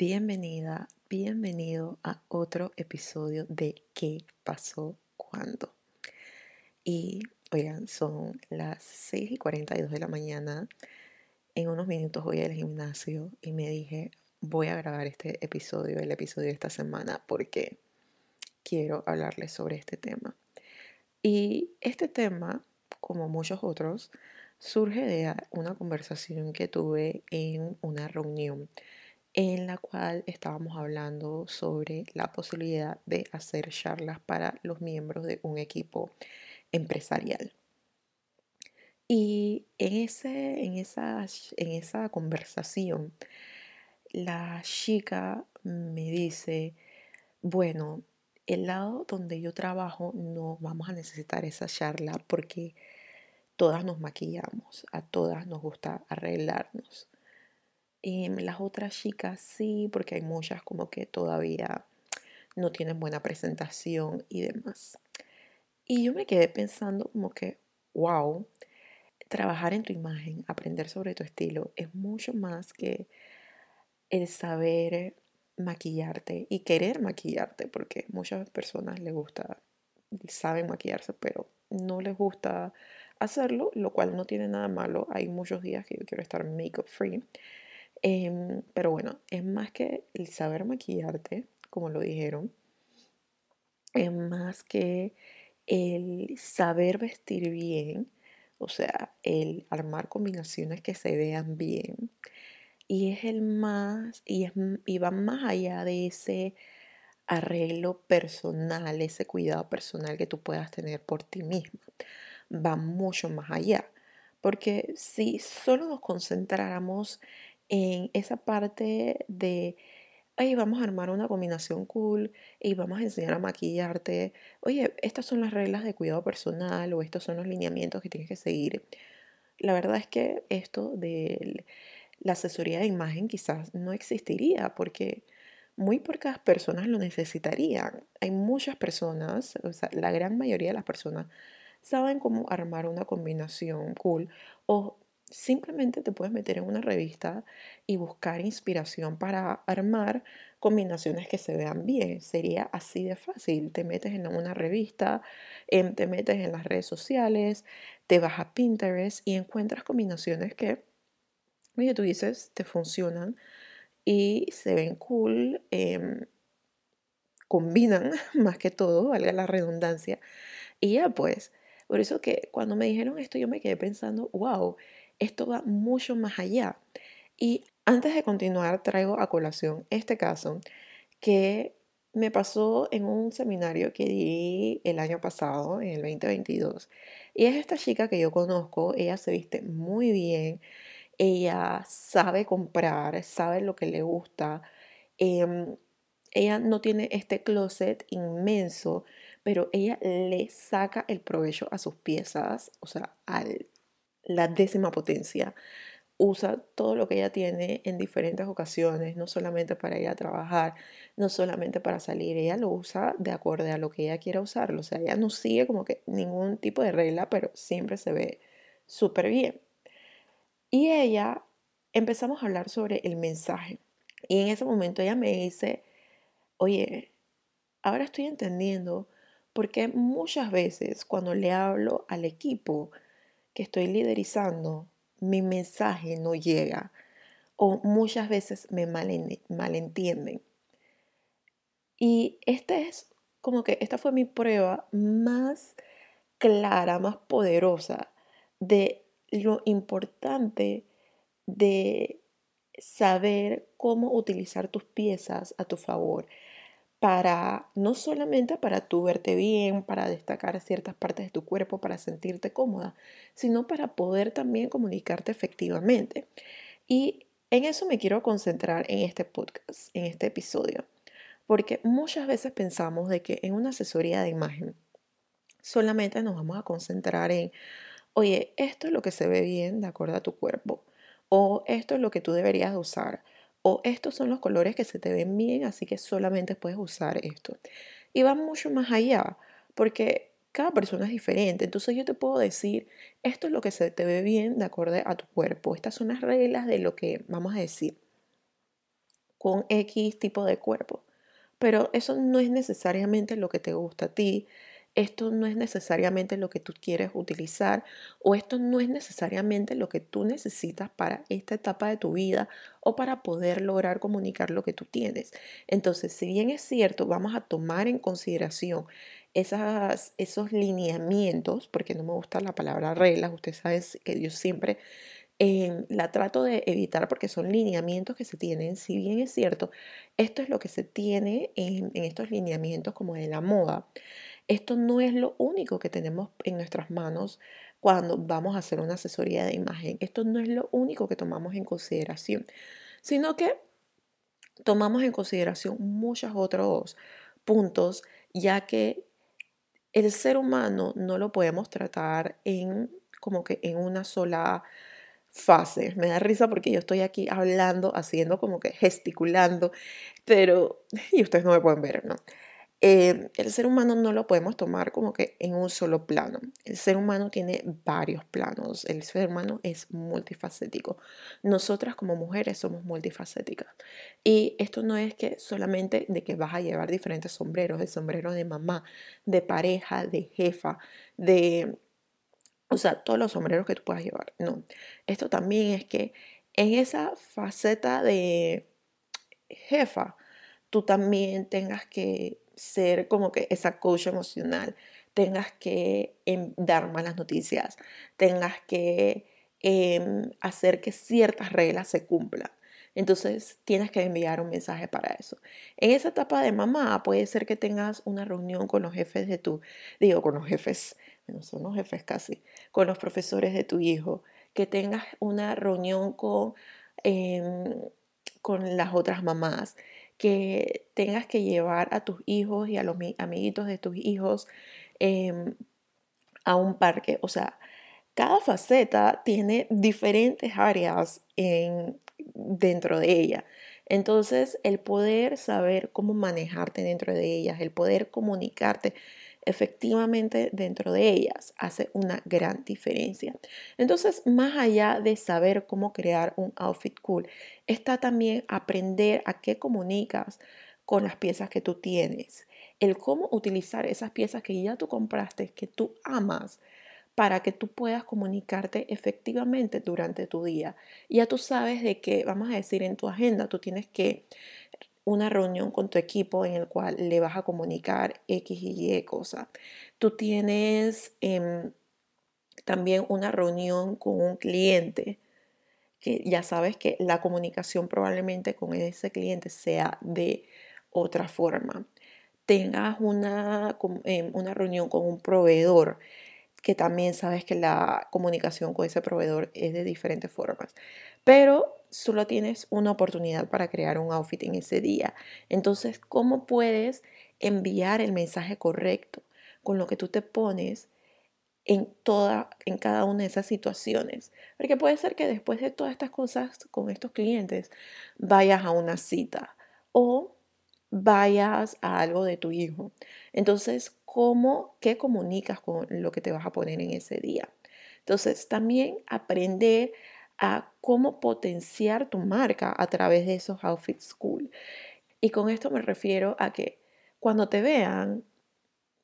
Bienvenida, bienvenido a otro episodio de ¿Qué pasó cuando? Y oigan, son las 6 y 42 de la mañana. En unos minutos voy al gimnasio y me dije, voy a grabar este episodio, el episodio de esta semana, porque quiero hablarles sobre este tema. Y este tema, como muchos otros, surge de una conversación que tuve en una reunión en la cual estábamos hablando sobre la posibilidad de hacer charlas para los miembros de un equipo empresarial. Y en, ese, en, esa, en esa conversación, la chica me dice, bueno, el lado donde yo trabajo no vamos a necesitar esa charla porque todas nos maquillamos, a todas nos gusta arreglarnos. Y las otras chicas sí, porque hay muchas como que todavía no tienen buena presentación y demás. Y yo me quedé pensando como que, wow, trabajar en tu imagen, aprender sobre tu estilo, es mucho más que el saber maquillarte y querer maquillarte, porque muchas personas les gusta, saben maquillarse, pero no les gusta hacerlo, lo cual no tiene nada malo. Hay muchos días que yo quiero estar makeup free. Em, pero bueno, es más que el saber maquillarte, como lo dijeron, es más que el saber vestir bien, o sea, el armar combinaciones que se vean bien. Y es el más, y, es, y va más allá de ese arreglo personal, ese cuidado personal que tú puedas tener por ti misma va mucho más allá. Porque si solo nos concentráramos en esa parte de, ay, vamos a armar una combinación cool y vamos a enseñar a maquillarte, oye, estas son las reglas de cuidado personal o estos son los lineamientos que tienes que seguir. La verdad es que esto de la asesoría de imagen quizás no existiría porque muy pocas personas lo necesitarían. Hay muchas personas, o sea, la gran mayoría de las personas saben cómo armar una combinación cool o simplemente te puedes meter en una revista y buscar inspiración para armar combinaciones que se vean bien. Sería así de fácil. Te metes en una revista, em, te metes en las redes sociales, te vas a Pinterest y encuentras combinaciones que, oye, tú dices, te funcionan y se ven cool, em, combinan más que todo, valga la redundancia. Y ya pues, por eso que cuando me dijeron esto yo me quedé pensando, wow, esto va mucho más allá. Y antes de continuar traigo a colación este caso que me pasó en un seminario que di el año pasado, en el 2022. Y es esta chica que yo conozco, ella se viste muy bien, ella sabe comprar, sabe lo que le gusta. Em, ella no tiene este closet inmenso, pero ella le saca el provecho a sus piezas, o sea, a la décima potencia. Usa todo lo que ella tiene en diferentes ocasiones, no solamente para ir a trabajar, no solamente para salir, ella lo usa de acuerdo a lo que ella quiera usarlo. O sea, ella no sigue como que ningún tipo de regla, pero siempre se ve súper bien. Y ella empezamos a hablar sobre el mensaje. Y en ese momento ella me dice, oye, ahora estoy entendiendo porque muchas veces cuando le hablo al equipo que estoy liderizando, mi mensaje no llega o muchas veces me malentienden. Y esta es como que esta fue mi prueba más clara, más poderosa de lo importante de saber cómo utilizar tus piezas a tu favor, para no solamente para tú verte bien, para destacar ciertas partes de tu cuerpo, para sentirte cómoda, sino para poder también comunicarte efectivamente. Y en eso me quiero concentrar en este podcast, en este episodio, porque muchas veces pensamos de que en una asesoría de imagen solamente nos vamos a concentrar en, oye, esto es lo que se ve bien de acuerdo a tu cuerpo, o esto es lo que tú deberías usar, estos son los colores que se te ven bien, así que solamente puedes usar esto. Y va mucho más allá, porque cada persona es diferente. Entonces yo te puedo decir, esto es lo que se te ve bien de acuerdo a tu cuerpo. Estas son las reglas de lo que vamos a decir. con X tipo de cuerpo. Pero eso no es necesariamente lo que te gusta a ti, esto no es necesariamente lo que tú quieres utilizar o esto no es necesariamente lo que tú necesitas para esta etapa de tu vida o para poder lograr comunicar lo que tú tienes. Entonces, si bien es cierto, vamos a tomar en consideración esas, esos lineamientos, porque no me gusta la palabra reglas, ustedes saben que yo siempre eh, la trato de evitar porque son lineamientos que se tienen, si bien es cierto, esto es lo que se tiene en, en estos lineamientos como de la moda. Esto no es lo único que tenemos en nuestras manos cuando vamos a hacer una asesoría de imagen. Esto no es lo único que tomamos en consideración, sino que tomamos en consideración muchos otros puntos, ya que el ser humano no lo podemos tratar en como que en una sola fase. Me da risa porque yo estoy aquí hablando, haciendo como que gesticulando, pero y ustedes no me pueden ver, ¿no? Eh, el ser humano no lo podemos tomar como que en un solo plano. El ser humano tiene varios planos. El ser humano es multifacético. Nosotras como mujeres somos multifacéticas. Y esto no es que solamente de que vas a llevar diferentes sombreros, el sombrero de mamá, de pareja, de jefa, de... O sea, todos los sombreros que tú puedas llevar. No. Esto también es que en esa faceta de jefa, tú también tengas que ser como que esa coach emocional, tengas que em, dar malas noticias, tengas que em, hacer que ciertas reglas se cumplan. Entonces tienes que enviar un mensaje para eso. En esa etapa de mamá puede ser que tengas una reunión con los jefes de tu, digo, con los jefes, no son los jefes casi, con los profesores de tu hijo, que tengas una reunión con, em, con las otras mamás, que tengas que llevar a tus hijos y a los amiguitos de tus hijos em, a un parque. O sea, cada faceta tiene diferentes áreas en, dentro de ella. Entonces, el poder saber cómo manejarte dentro de ellas, el poder comunicarte efectivamente dentro de ellas hace una gran diferencia. Entonces, más allá de saber cómo crear un outfit cool, está también aprender a qué comunicas con las piezas que tú tienes, el cómo utilizar esas piezas que ya tú compraste, que tú amas, para que tú puedas comunicarte efectivamente durante tu día. Ya tú sabes de que, vamos a decir, en tu agenda tú tienes que una reunión con tu equipo en el cual le vas a comunicar X y Y cosas. Tú tienes em, también una reunión con un cliente que ya sabes que la comunicación probablemente con ese cliente sea de otra forma. Tengas una, em, una reunión con un proveedor que también sabes que la comunicación con ese proveedor es de diferentes formas. Pero solo tienes una oportunidad para crear un outfit en ese día. Entonces, ¿cómo puedes enviar el mensaje correcto con lo que tú te pones en toda en cada una de esas situaciones? Porque puede ser que después de todas estas cosas con estos clientes vayas a una cita o vayas a algo de tu hijo. Entonces, ¿cómo qué comunicas con lo que te vas a poner en ese día? Entonces, también aprender a cómo potenciar tu marca a través de esos outfits cool. Y con esto me refiero a que cuando te vean,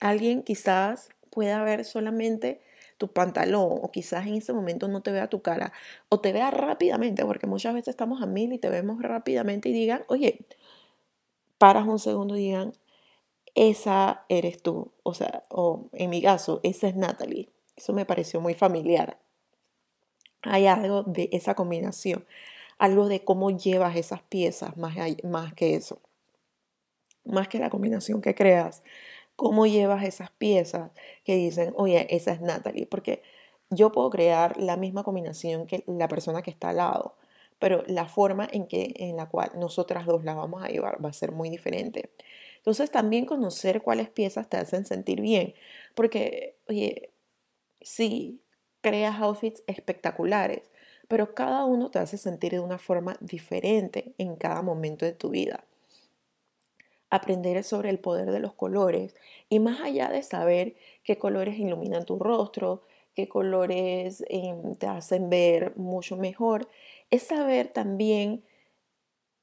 alguien quizás pueda ver solamente tu pantalón o quizás en ese momento no te vea tu cara o te vea rápidamente, porque muchas veces estamos a mil y te vemos rápidamente y digan, oye, paras un segundo y digan, esa eres tú, o sea, o en mi caso, esa es Natalie. Eso me pareció muy familiar hay algo de esa combinación, algo de cómo llevas esas piezas más, que eso, más que la combinación que creas, cómo llevas esas piezas que dicen, oye, esa es Natalie, porque yo puedo crear la misma combinación que la persona que está al lado, pero la forma en, que, en la cual nosotras dos la vamos a llevar va a ser muy diferente. Entonces también conocer cuáles piezas te hacen sentir bien, porque, oye, sí, creas outfits espectaculares, pero cada uno te hace sentir de una forma diferente en cada momento de tu vida. Aprender sobre el poder de los colores y más allá de saber qué colores iluminan tu rostro, qué colores em, te hacen ver mucho mejor, es saber también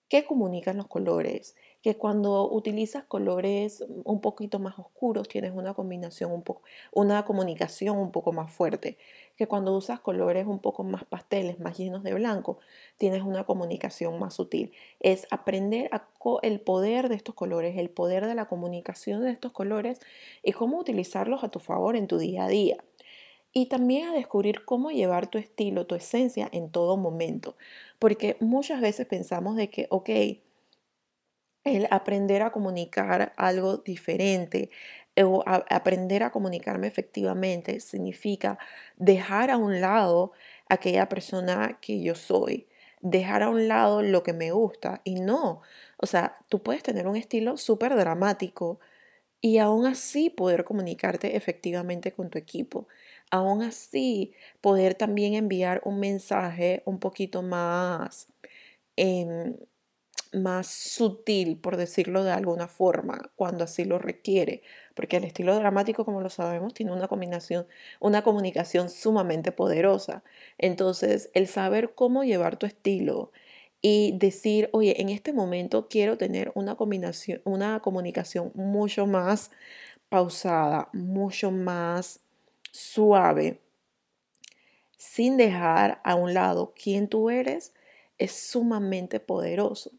¿Qué comunican los colores? Que cuando utilizas colores un poquito más oscuros tienes una combinación un poco, una comunicación un poco más fuerte. Que cuando usas colores un poco más pasteles, más llenos de blanco, tienes una comunicación más sutil. Es aprender a el poder de estos colores, el poder de la comunicación de estos colores y cómo utilizarlos a tu favor en tu día a día y también a descubrir cómo llevar tu estilo, tu esencia en todo momento. Porque muchas veces pensamos de que, ok, el aprender a comunicar algo diferente o aprender a comunicarme efectivamente significa dejar a un lado aquella persona que yo soy, dejar a un lado lo que me gusta y no, o sea, tú puedes tener un estilo súper dramático y aún así poder comunicarte efectivamente con tu equipo aún así poder también enviar un mensaje un poquito más, em, más sutil, por decirlo de alguna forma, cuando así lo requiere. Porque el estilo dramático, como lo sabemos, tiene una combinación, una comunicación sumamente poderosa. Entonces, el saber cómo llevar tu estilo y decir, oye, en este momento quiero tener una combinación, una comunicación mucho más pausada, mucho más suave, sin dejar a un lado quién tú eres, es sumamente poderoso.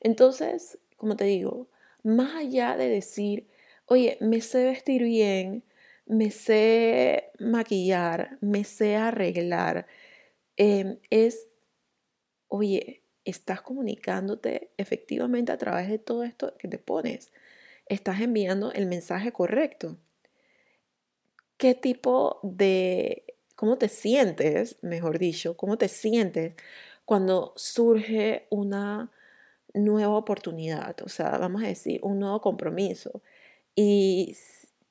Entonces, como te digo, más allá de decir, oye, me sé vestir bien, me sé maquillar, me sé arreglar, em, es, oye, estás comunicándote efectivamente a través de todo esto que te pones. Estás enviando el mensaje correcto qué tipo de, cómo te sientes, mejor dicho, cómo te sientes cuando surge una nueva oportunidad, o sea, vamos a decir, un nuevo compromiso y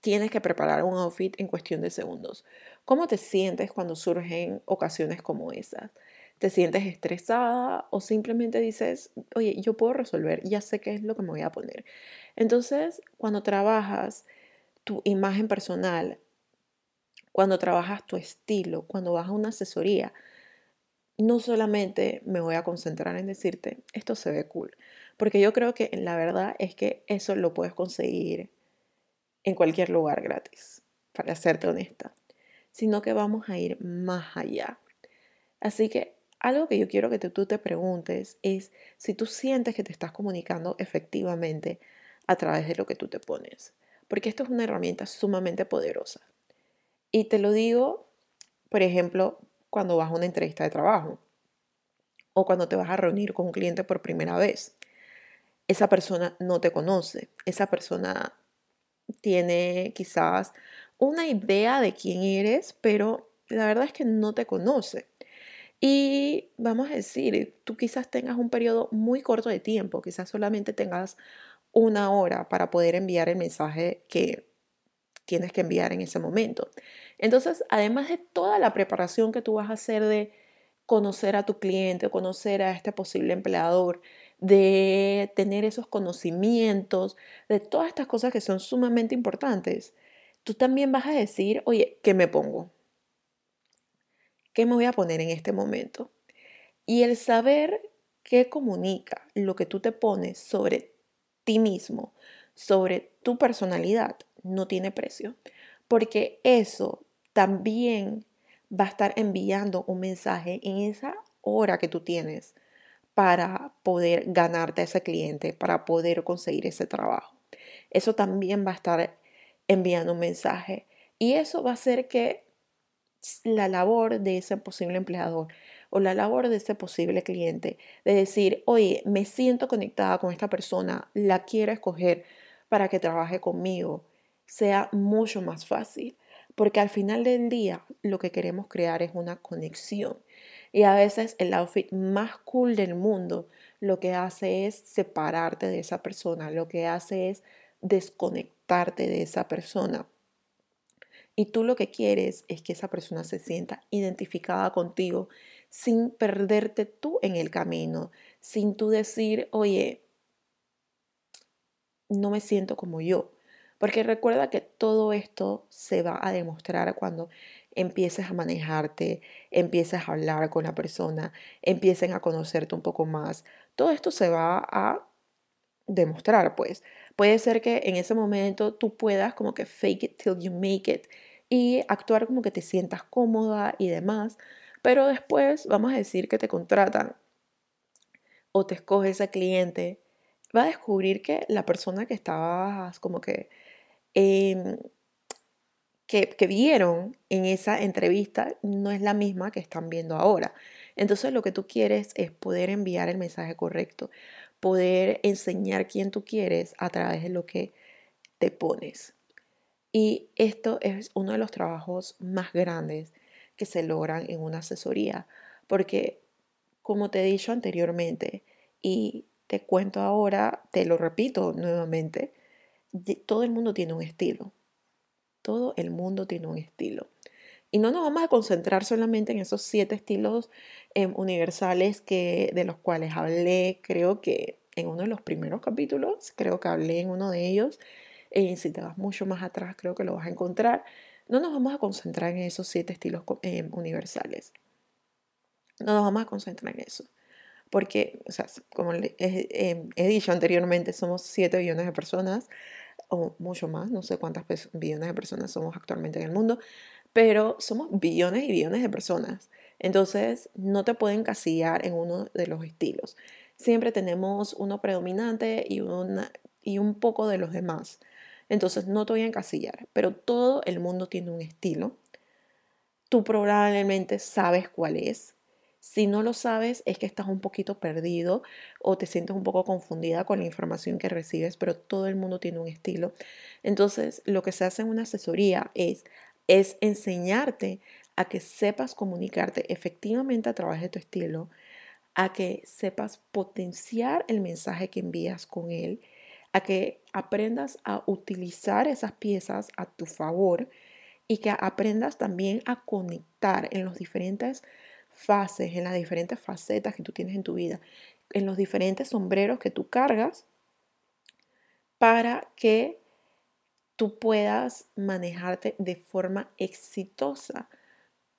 tienes que preparar un outfit en cuestión de segundos. ¿Cómo te sientes cuando surgen ocasiones como esas? ¿Te sientes estresada o simplemente dices, oye, yo puedo resolver, ya sé qué es lo que me voy a poner? Entonces, cuando trabajas tu imagen personal cuando trabajas tu estilo, cuando vas a una asesoría, no solamente me voy a concentrar en decirte, esto se ve cool, porque yo creo que la verdad es que eso lo puedes conseguir en cualquier lugar gratis, para serte honesta, sino que vamos a ir más allá. Así que algo que yo quiero que tú te preguntes es si tú sientes que te estás comunicando efectivamente a través de lo que tú te pones, porque esto es una herramienta sumamente poderosa. Y te lo digo, por ejemplo, cuando vas a una entrevista de trabajo o cuando te vas a reunir con un cliente por primera vez. Esa persona no te conoce, esa persona tiene quizás una idea de quién eres, pero la verdad es que no te conoce. Y vamos a decir, tú quizás tengas un periodo muy corto de tiempo, quizás solamente tengas una hora para poder enviar el mensaje que tienes que enviar en ese momento. Entonces, además de toda la preparación que tú vas a hacer de conocer a tu cliente, conocer a este posible empleador, de tener esos conocimientos, de todas estas cosas que son sumamente importantes, tú también vas a decir, oye, ¿qué me pongo? ¿Qué me voy a poner en este momento? Y el saber qué comunica lo que tú te pones sobre ti mismo, sobre tu personalidad, no tiene precio, porque eso también va a estar enviando un mensaje en esa hora que tú tienes para poder ganarte a ese cliente, para poder conseguir ese trabajo. Eso también va a estar enviando un mensaje y eso va a hacer que la labor de ese posible empleador o la labor de ese posible cliente, de decir, oye, me siento conectada con esta persona, la quiero escoger para que trabaje conmigo, sea mucho más fácil. Porque al final del día lo que queremos crear es una conexión. Y a veces el outfit más cool del mundo lo que hace es separarte de esa persona, lo que hace es desconectarte de esa persona. Y tú lo que quieres es que esa persona se sienta identificada contigo sin perderte tú en el camino, sin tú decir, oye, no me siento como yo. Porque recuerda que todo esto se va a demostrar cuando empieces a manejarte, empieces a hablar con la persona, empiecen a conocerte un poco más. Todo esto se va a demostrar, pues. Puede ser que en ese momento tú puedas como que fake it till you make it y actuar como que te sientas cómoda y demás, pero después vamos a decir que te contratan o te escoge ese cliente, va a descubrir que la persona que estabas como que, em, que, que vieron en esa entrevista no es la misma que están viendo ahora. Entonces lo que tú quieres es poder enviar el mensaje correcto, poder enseñar quién tú quieres a través de lo que te pones. Y esto es uno de los trabajos más grandes que se logran en una asesoría, porque como te he dicho anteriormente y te cuento ahora, te lo repito nuevamente, todo el mundo tiene un estilo. Todo el mundo tiene un estilo. Y no nos vamos a concentrar solamente en esos siete estilos em, universales que, de los cuales hablé, creo que en uno de los primeros capítulos, creo que hablé en uno de ellos. y si te vas mucho más atrás, creo que lo vas a encontrar. No nos vamos a concentrar en esos siete estilos em, universales. No nos vamos a concentrar en eso. Porque, o sea, como he, em, he dicho anteriormente, somos 7 billones de personas, o mucho más, no sé cuántas billones de personas somos actualmente en el mundo, pero somos billones y billones de personas. Entonces, no te pueden casillar en uno de los estilos. Siempre tenemos uno predominante y, una, y un poco de los demás. Entonces, no te voy a encasillar, pero todo el mundo tiene un estilo. Tú probablemente sabes cuál es. Si no lo sabes, es que estás un poquito perdido o te sientes un poco confundida con la información que recibes, pero todo el mundo tiene un estilo. Entonces, lo que se hace en una asesoría es es enseñarte a que sepas comunicarte efectivamente a través de tu estilo, a que sepas potenciar el mensaje que envías con él, a que aprendas a utilizar esas piezas a tu favor y que aprendas también a conectar en las diferentes fases, en las diferentes facetas que tú tienes en tu vida, en los diferentes sombreros que tú cargas para que tú puedas manejarte de forma exitosa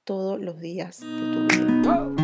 todos los días de tu vida.